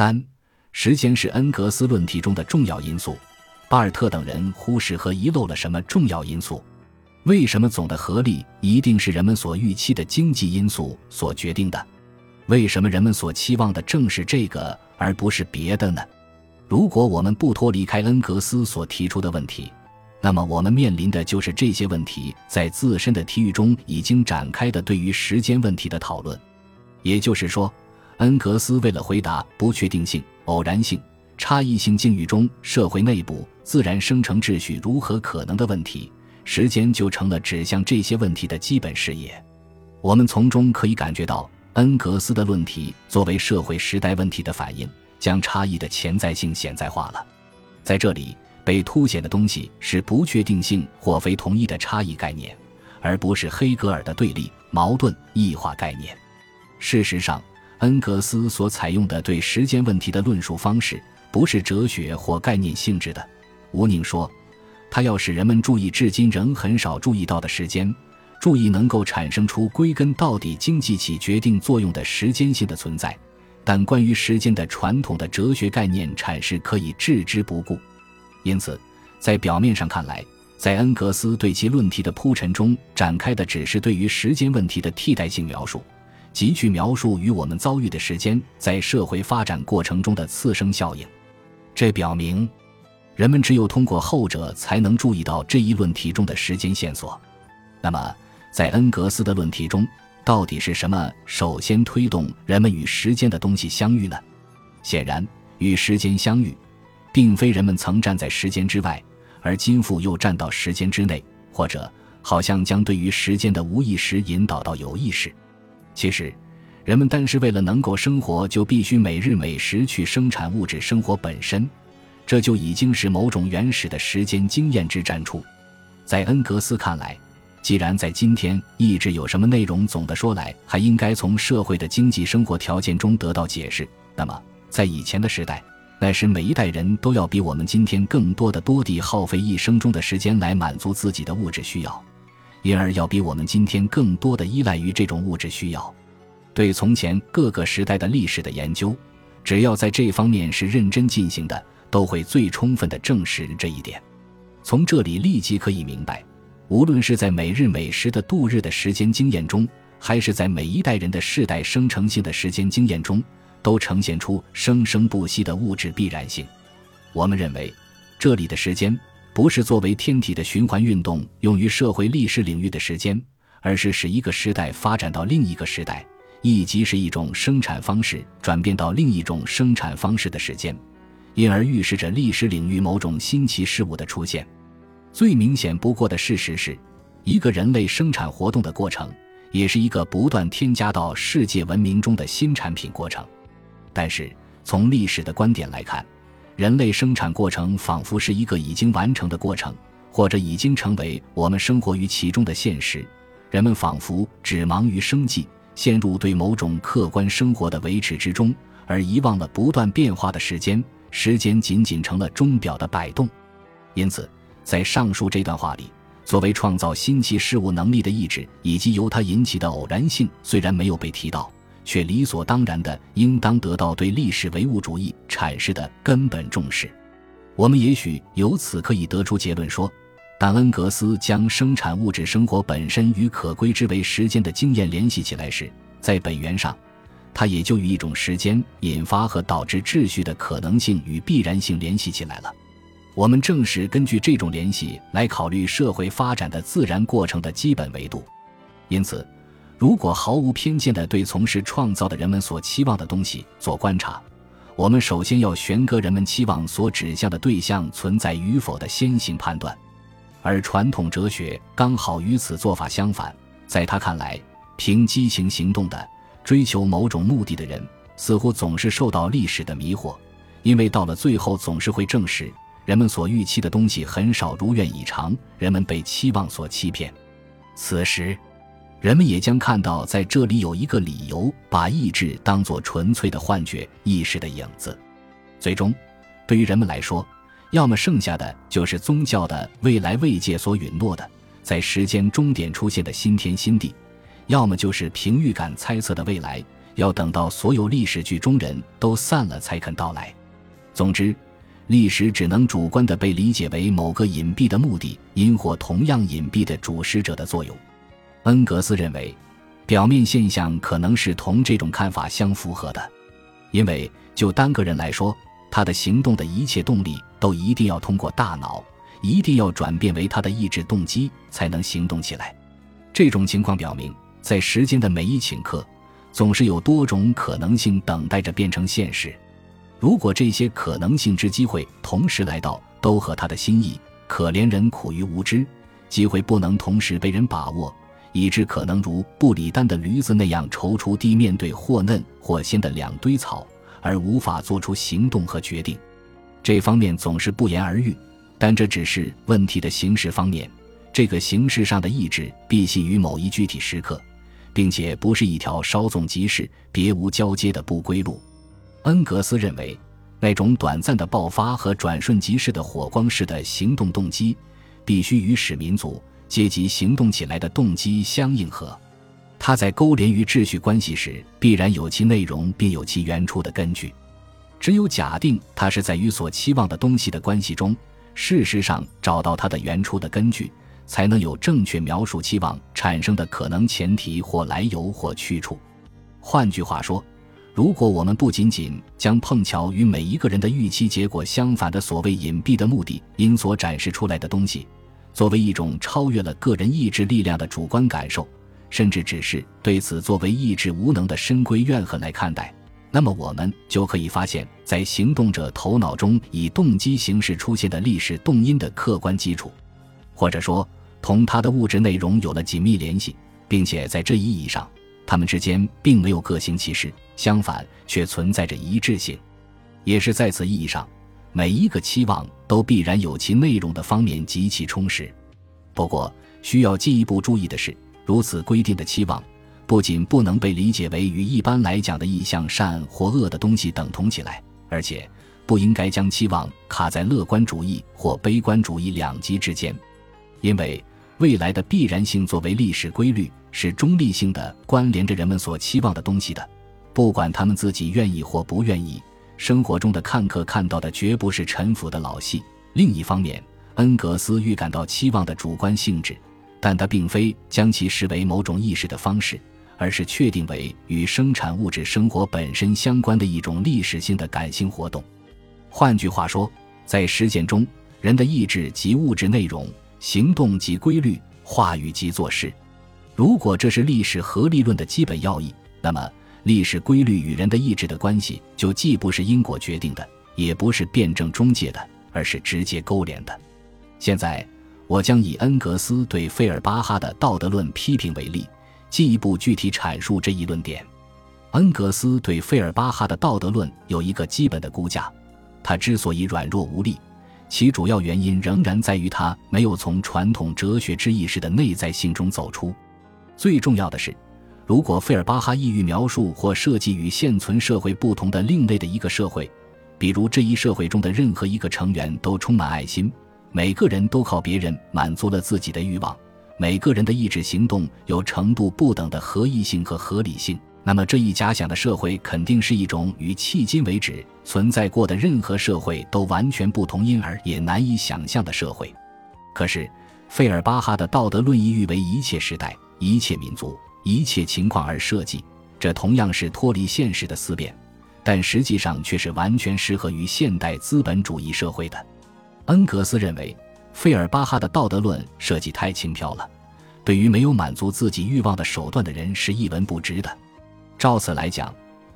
三、时间是恩格斯论题中的重要因素。巴尔特等人忽视和遗漏了什么重要因素？为什么总的合力一定是人们所预期的经济因素所决定的？为什么人们所期望的正是这个，而不是别的呢？如果我们不脱离开恩格斯所提出的问题，那么我们面临的就是这些问题在自身的体育中已经展开的对于时间问题的讨论。也就是说，恩格斯为了回答不确定性、偶然性。差异性境遇中，社会内部自然生成秩序如何可能的问题，时间就成了指向这些问题的基本视野。我们从中可以感觉到，恩格斯的论题作为社会时代问题的反应，将差异的潜在性显在化了。在这里被凸显的东西是不确定性或非同一的差异概念，而不是黑格尔的对立、矛盾、异化概念。事实上，恩格斯所采用的对时间问题的论述方式。不是哲学或概念性质的，吴宁说，他要使人们注意至今仍很少注意到的时间，注意能够产生出归根到底经济起决定作用的时间性的存在，但关于时间的传统的哲学概念阐释可以置之不顾。因此，在表面上看来，在恩格斯对其论题的铺陈中展开的只是对于时间问题的替代性描述，极具描述与我们遭遇的时间在社会发展过程中的次生效应。这表明，人们只有通过后者才能注意到这一论题中的时间线索。那么，在恩格斯的论题中，到底是什么首先推动人们与时间的东西相遇呢？显然，与时间相遇，并非人们曾站在时间之外，而今复又站到时间之内，或者好像将对于时间的无意识引导到有意识。其实。人们单是为了能够生活，就必须每日每时去生产物质生活本身，这就已经是某种原始的时间经验之战处。在恩格斯看来，既然在今天意志有什么内容，总的说来还应该从社会的经济生活条件中得到解释，那么在以前的时代，那时每一代人都要比我们今天更多的多地耗费一生中的时间来满足自己的物质需要，因而要比我们今天更多的依赖于这种物质需要。对从前各个时代的历史的研究，只要在这方面是认真进行的，都会最充分的证实这一点。从这里立即可以明白，无论是在每日每时的度日的时间经验中，还是在每一代人的世代生成性的时间经验中，都呈现出生生不息的物质必然性。我们认为，这里的时间不是作为天体的循环运动用于社会历史领域的时间，而是使一个时代发展到另一个时代。亦即是一种生产方式转变到另一种生产方式的时间，因而预示着历史领域某种新奇事物的出现。最明显不过的事实是，一个人类生产活动的过程，也是一个不断添加到世界文明中的新产品过程。但是，从历史的观点来看，人类生产过程仿佛是一个已经完成的过程，或者已经成为我们生活于其中的现实。人们仿佛只忙于生计。陷入对某种客观生活的维持之中，而遗忘了不断变化的时间。时间仅仅成了钟表的摆动。因此，在上述这段话里，作为创造新奇事物能力的意志以及由它引起的偶然性，虽然没有被提到，却理所当然的应当得到对历史唯物主义阐释的根本重视。我们也许由此可以得出结论说。当恩格斯将生产物质生活本身与可归之为时间的经验联系起来时，在本源上，他也就与一种时间引发和导致秩序的可能性与必然性联系起来了。我们正是根据这种联系来考虑社会发展的自然过程的基本维度。因此，如果毫无偏见地对从事创造的人们所期望的东西做观察，我们首先要悬搁人们期望所指向的对象存在与否的先行判断。而传统哲学刚好与此做法相反，在他看来，凭激情行动的追求某种目的的人，似乎总是受到历史的迷惑，因为到了最后总是会证实，人们所预期的东西很少如愿以偿，人们被期望所欺骗。此时，人们也将看到，在这里有一个理由，把意志当作纯粹的幻觉、意识的影子。最终，对于人们来说。要么剩下的就是宗教的未来慰藉所允诺的，在时间终点出现的新天新地；要么就是凭预感猜测的未来，要等到所有历史剧中人都散了才肯到来。总之，历史只能主观地被理解为某个隐蔽的目的因或同样隐蔽的主使者的作用。恩格斯认为，表面现象可能是同这种看法相符合的，因为就单个人来说，他的行动的一切动力都一定要通过大脑，一定要转变为他的意志动机才能行动起来。这种情况表明，在时间的每一顷刻，总是有多种可能性等待着变成现实。如果这些可能性之机会同时来到，都合他的心意，可怜人苦于无知，机会不能同时被人把握。以致可能如布里丹的驴子那样踌躇地面对或嫩或鲜的两堆草，而无法做出行动和决定。这方面总是不言而喻，但这只是问题的形式方面。这个形式上的意志必系于某一具体时刻，并且不是一条稍纵即逝、别无交接的不归路。恩格斯认为，那种短暂的爆发和转瞬即逝的火光式的行动动机，必须与使民族。阶级行动起来的动机相应和，它在勾连于秩序关系时，必然有其内容并有其原初的根据。只有假定它是在与所期望的东西的关系中，事实上找到它的原初的根据，才能有正确描述期望产生的可能前提或来由或去处。换句话说，如果我们不仅仅将碰巧与每一个人的预期结果相反的所谓隐蔽的目的因所展示出来的东西，作为一种超越了个人意志力量的主观感受，甚至只是对此作为意志无能的深闺怨恨来看待，那么我们就可以发现，在行动者头脑中以动机形式出现的历史动因的客观基础，或者说同他的物质内容有了紧密联系，并且在这一意义上，他们之间并没有各行其事，相反却存在着一致性，也是在此意义上。每一个期望都必然有其内容的方面极其充实。不过，需要进一步注意的是，如此规定的期望，不仅不能被理解为与一般来讲的意向善或恶的东西等同起来，而且不应该将期望卡在乐观主义或悲观主义两极之间。因为未来的必然性作为历史规律，是中立性的关联着人们所期望的东西的，不管他们自己愿意或不愿意。生活中的看客看到的绝不是陈腐的老戏。另一方面，恩格斯预感到期望的主观性质，但他并非将其视为某种意识的方式，而是确定为与生产物质生活本身相关的一种历史性的感性活动。换句话说，在实践中，人的意志及物质内容、行动及规律、话语及做事。如果这是历史合力论的基本要义，那么。历史规律与人的意志的关系，就既不是因果决定的，也不是辩证中介的，而是直接勾连的。现在，我将以恩格斯对费尔巴哈的道德论批评为例，进一步具体阐述这一论点。恩格斯对费尔巴哈的道德论有一个基本的估价：他之所以软弱无力，其主要原因仍然在于他没有从传统哲学之意识的内在性中走出。最重要的是。如果费尔巴哈意欲描述或设计与现存社会不同的另类的一个社会，比如这一社会中的任何一个成员都充满爱心，每个人都靠别人满足了自己的欲望，每个人的意志行动有程度不等的合意性和合理性，那么这一假想的社会肯定是一种与迄今为止存在过的任何社会都完全不同，因而也难以想象的社会。可是，费尔巴哈的道德论意欲为一切时代、一切民族。一切情况而设计，这同样是脱离现实的思辨，但实际上却是完全适合于现代资本主义社会的。恩格斯认为，费尔巴哈的道德论设计太轻飘了，对于没有满足自己欲望的手段的人是一文不值的。照此来讲，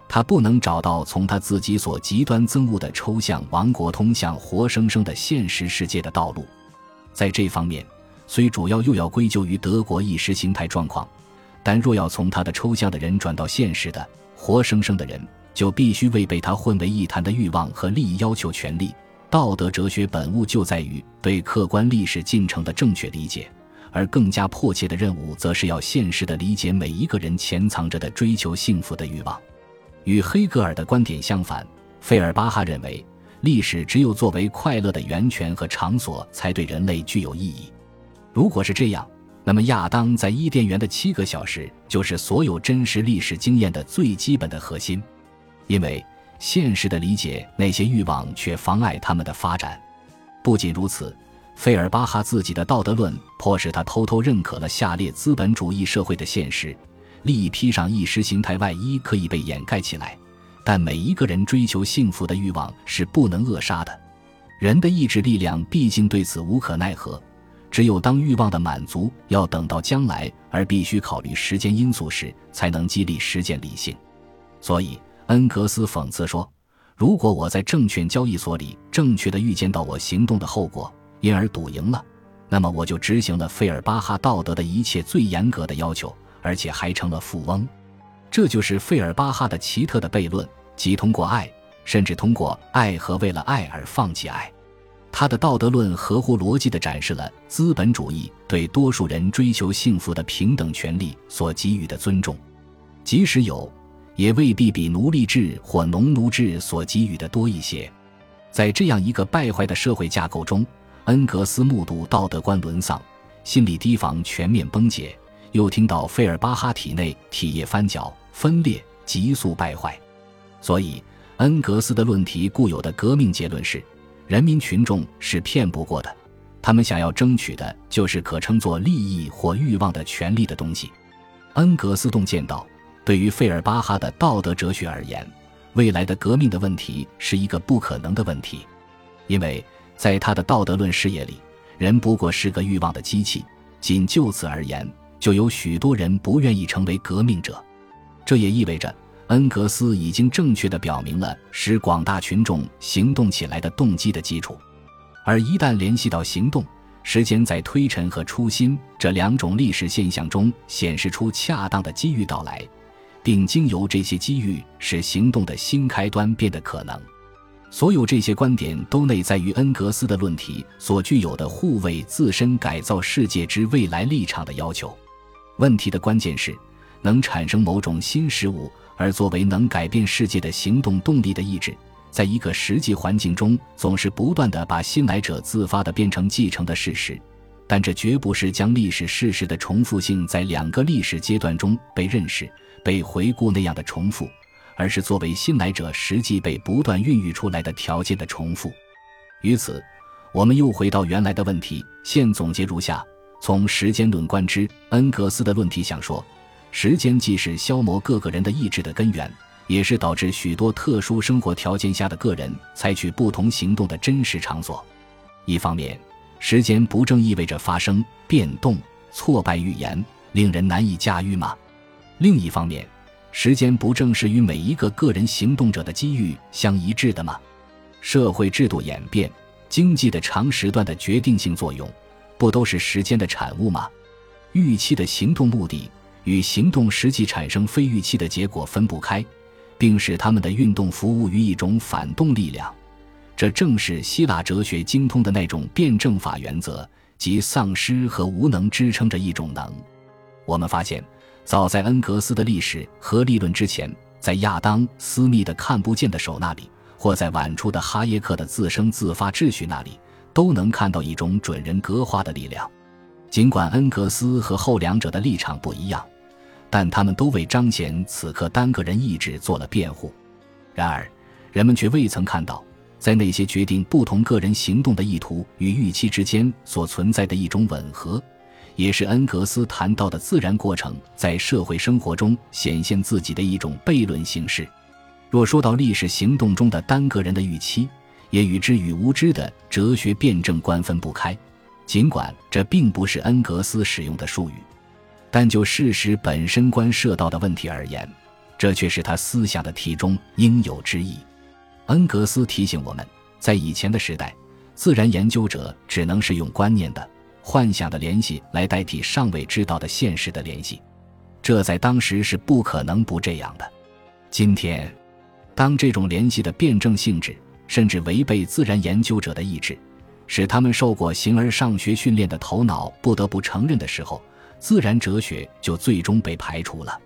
他不能找到从他自己所极端憎恶的抽象王国通向活生生的现实世界的道路。在这方面，虽主要又要归咎于德国意识形态状况。但若要从他的抽象的人转到现实的活生生的人，就必须为被他混为一谈的欲望和利益要求权利。道德哲学本物就在于对客观历史进程的正确理解，而更加迫切的任务，则是要现实的理解每一个人潜藏着的追求幸福的欲望。与黑格尔的观点相反，费尔巴哈认为，历史只有作为快乐的源泉和场所，才对人类具有意义。如果是这样，那么亚当在伊甸园的七个小时就是所有真实历史经验的最基本的核心，因为现实的理解那些欲望却妨碍他们的发展。不仅如此，费尔巴哈自己的道德论迫使他偷偷认可了下列资本主义社会的现实：利益披上意识形态外衣可以被掩盖起来，但每一个人追求幸福的欲望是不能扼杀的。人的意志力量毕竟对此无可奈何。只有当欲望的满足要等到将来，而必须考虑时间因素时，才能激励实践理性。所以，恩格斯讽刺说：“如果我在证券交易所里正确的预见到我行动的后果，因而赌赢了，那么我就执行了费尔巴哈道德的一切最严格的要求，而且还成了富翁。”这就是费尔巴哈的奇特的悖论，即通过爱，甚至通过爱和为了爱而放弃爱。他的道德论合乎逻辑地展示了资本主义对多数人追求幸福的平等权利所给予的尊重，即使有，也未必比奴隶制或农奴制所给予的多一些。在这样一个败坏的社会架构中，恩格斯目睹道德观沦丧，心理堤防全面崩解，又听到费尔巴哈体内体液翻搅、分裂、急速败坏，所以恩格斯的论题固有的革命结论是。人民群众是骗不过的，他们想要争取的就是可称作利益或欲望的权利的东西。恩格斯洞见到，对于费尔巴哈的道德哲学而言，未来的革命的问题是一个不可能的问题，因为在他的道德论视野里，人不过是个欲望的机器。仅就此而言，就有许多人不愿意成为革命者。这也意味着。恩格斯已经正确地表明了使广大群众行动起来的动机的基础，而一旦联系到行动，时间在推陈和初心这两种历史现象中显示出恰当的机遇到来，并经由这些机遇使行动的新开端变得可能。所有这些观点都内在于恩格斯的论题所具有的护卫自身、改造世界之未来立场的要求。问题的关键是能产生某种新事物。而作为能改变世界的行动动力的意志，在一个实际环境中，总是不断地把新来者自发地变成继承的事实。但这绝不是将历史事实的重复性在两个历史阶段中被认识、被回顾那样的重复，而是作为新来者实际被不断孕育出来的条件的重复。于此，我们又回到原来的问题，现总结如下：从时间论观之，恩格斯的论题想说。时间既是消磨各个人的意志的根源，也是导致许多特殊生活条件下的个人采取不同行动的真实场所。一方面，时间不正意味着发生、变动、挫败、预言，令人难以驾驭吗？另一方面，时间不正是与每一个个人行动者的机遇相一致的吗？社会制度演变、经济的长时段的决定性作用，不都是时间的产物吗？预期的行动目的。与行动实际产生非预期的结果分不开，并使他们的运动服务于一种反动力量，这正是希腊哲学精通的那种辩证法原则，即丧失和无能支撑着一种能。我们发现，早在恩格斯的历史和理论之前，在亚当·斯密的看不见的手那里，或在晚出的哈耶克的自生自发秩序那里，都能看到一种准人格化的力量。尽管恩格斯和后两者的立场不一样。但他们都为彰显此刻单个人意志做了辩护，然而，人们却未曾看到，在那些决定不同个人行动的意图与预期之间所存在的一种吻合，也是恩格斯谈到的自然过程在社会生活中显现自己的一种悖论形式。若说到历史行动中的单个人的预期，也与之与无知的哲学辩证观分不开，尽管这并不是恩格斯使用的术语。但就事实本身关涉到的问题而言，这却是他思想的题中应有之义。恩格斯提醒我们，在以前的时代，自然研究者只能是用观念的、幻想的联系来代替尚未知道的现实的联系，这在当时是不可能不这样的。今天，当这种联系的辩证性质甚至违背自然研究者的意志，使他们受过形而上学训练的头脑不得不承认的时候，自然哲学就最终被排除了，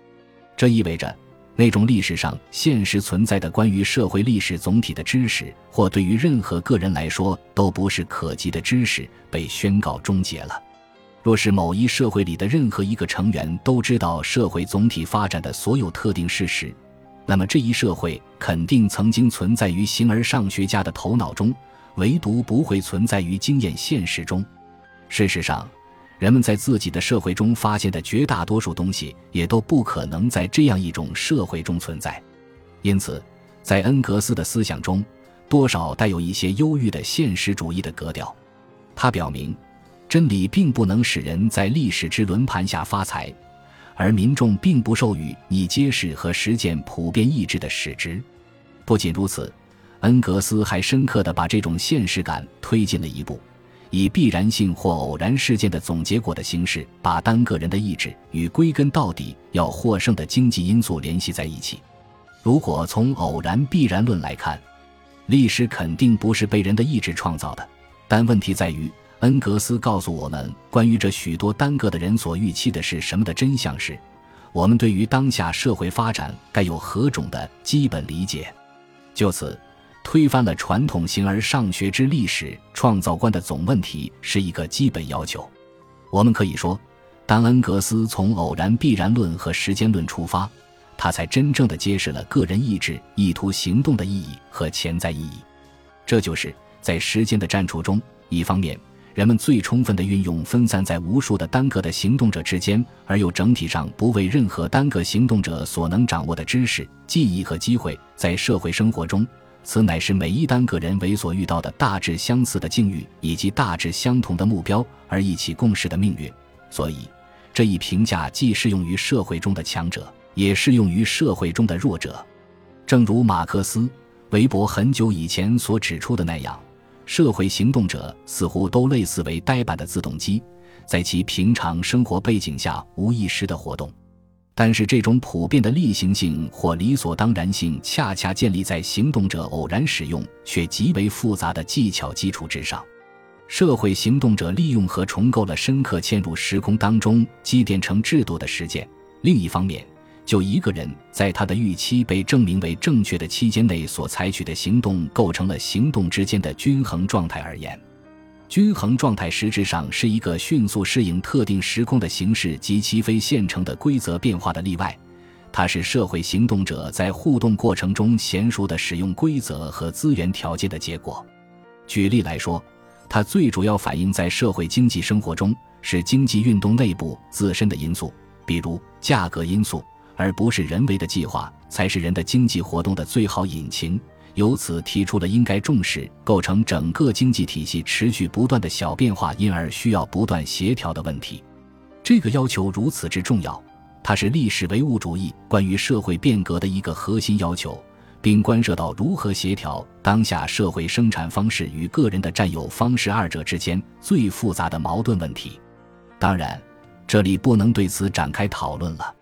这意味着那种历史上现实存在的关于社会历史总体的知识，或对于任何个人来说都不是可及的知识，被宣告终结了。若是某一社会里的任何一个成员都知道社会总体发展的所有特定事实，那么这一社会肯定曾经存在于形而上学家的头脑中，唯独不会存在于经验现实中。事实上，人们在自己的社会中发现的绝大多数东西，也都不可能在这样一种社会中存在。因此，在恩格斯的思想中，多少带有一些忧郁的现实主义的格调。他表明。真理并不能使人在历史之轮盘下发财，而民众并不授予你揭示和实践普遍意志的使职。不仅如此，恩格斯还深刻地把这种现实感推进了一步，以必然性或偶然事件的总结果的形式，把单个人的意志与归根到底要获胜的经济因素联系在一起。如果从偶然必然论来看，历史肯定不是被人的意志创造的，但问题在于。恩格斯告诉我们，关于这许多单个的人所预期的是什么的真相是，我们对于当下社会发展该有何种的基本理解。就此，推翻了传统形而上学之历史创造观的总问题是一个基本要求。我们可以说，当恩格斯从偶然必然论和时间论出发，他才真正的揭示了个人意志意图行动的意义和潜在意义。这就是在时间的战处中，一方面。人们最充分地运用分散在无数的单个的行动者之间，而又整体上不为任何单个行动者所能掌握的知识、记忆和机会，在社会生活中，此乃是每一单个人为所遇到的大致相似的境遇以及大致相同的目标而一起共事的命运。所以，这一评价既适用于社会中的强者，也适用于社会中的弱者。正如马克思、韦伯很久以前所指出的那样。社会行动者似乎都类似为呆板的自动机，在其平常生活背景下无意识的活动，但是这种普遍的例行性或理所当然性，恰恰建立在行动者偶然使用却极为复杂的技巧基础之上。社会行动者利用和重构了深刻嵌入时空当中积淀成制度的实践。另一方面，就一个人在他的预期被证明为正确的期间内所采取的行动构成了行动之间的均衡状态而言，均衡状态实质上是一个迅速适应特定时空的形式及其非现成的规则变化的例外。它是社会行动者在互动过程中娴熟的使用规则和资源条件的结果。举例来说，它最主要反映在社会经济生活中是经济运动内部自身的因素，比如价格因素。而不是人为的计划，才是人的经济活动的最好引擎。由此提出了应该重视构成整个经济体系持续不断的小变化，因而需要不断协调的问题。这个要求如此之重要，它是历史唯物主义关于社会变革的一个核心要求，并关涉到如何协调当下社会生产方式与个人的占有方式二者之间最复杂的矛盾问题。当然，这里不能对此展开讨论了。